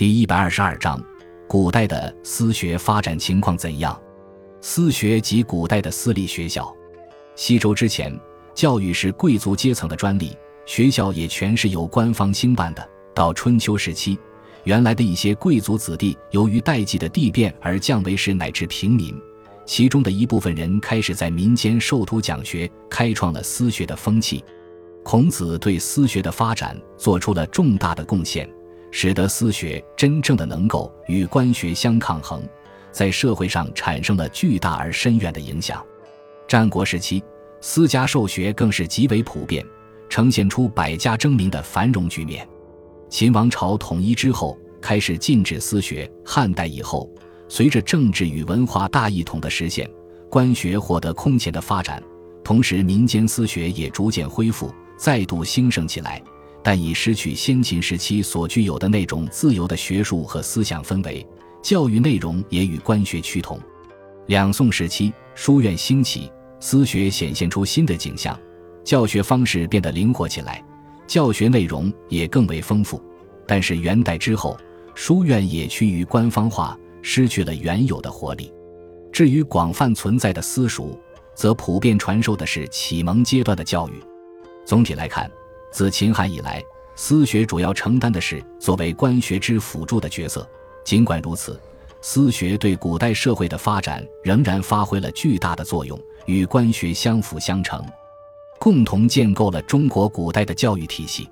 第一百二十二章：古代的私学发展情况怎样？私学及古代的私立学校。西周之前，教育是贵族阶层的专利，学校也全是由官方兴办的。到春秋时期，原来的一些贵族子弟由于代际的地变而降为士乃至平民，其中的一部分人开始在民间授徒讲学，开创了私学的风气。孔子对私学的发展做出了重大的贡献，使得私学真正的能够与官学相抗衡，在社会上产生了巨大而深远的影响。战国时期，私家授学更是极为普遍，呈现出百家争鸣的繁荣局面。秦王朝统一之后，开始禁止私学。汉代以后，随着政治与文化大一统的实现，官学获得空前的发展，同时民间私学也逐渐恢复，再度兴盛起来，但已失去先秦时期所具有的那种自由的学术和思想氛围，教育内容也与官学趋同。两宋时期，书院兴起，私学显现出新的景象，教学方式变得灵活起来。教学内容也更为丰富，但是元代之后，书院也趋于官方化，失去了原有的活力。至于广泛存在的私塾，则普遍传授的是启蒙阶段的教育。总体来看，自秦汉以来，私学主要承担的是作为官学之辅助的角色。尽管如此，私学对古代社会的发展仍然发挥了巨大的作用，与官学相辅相成。共同建构了中国古代的教育体系。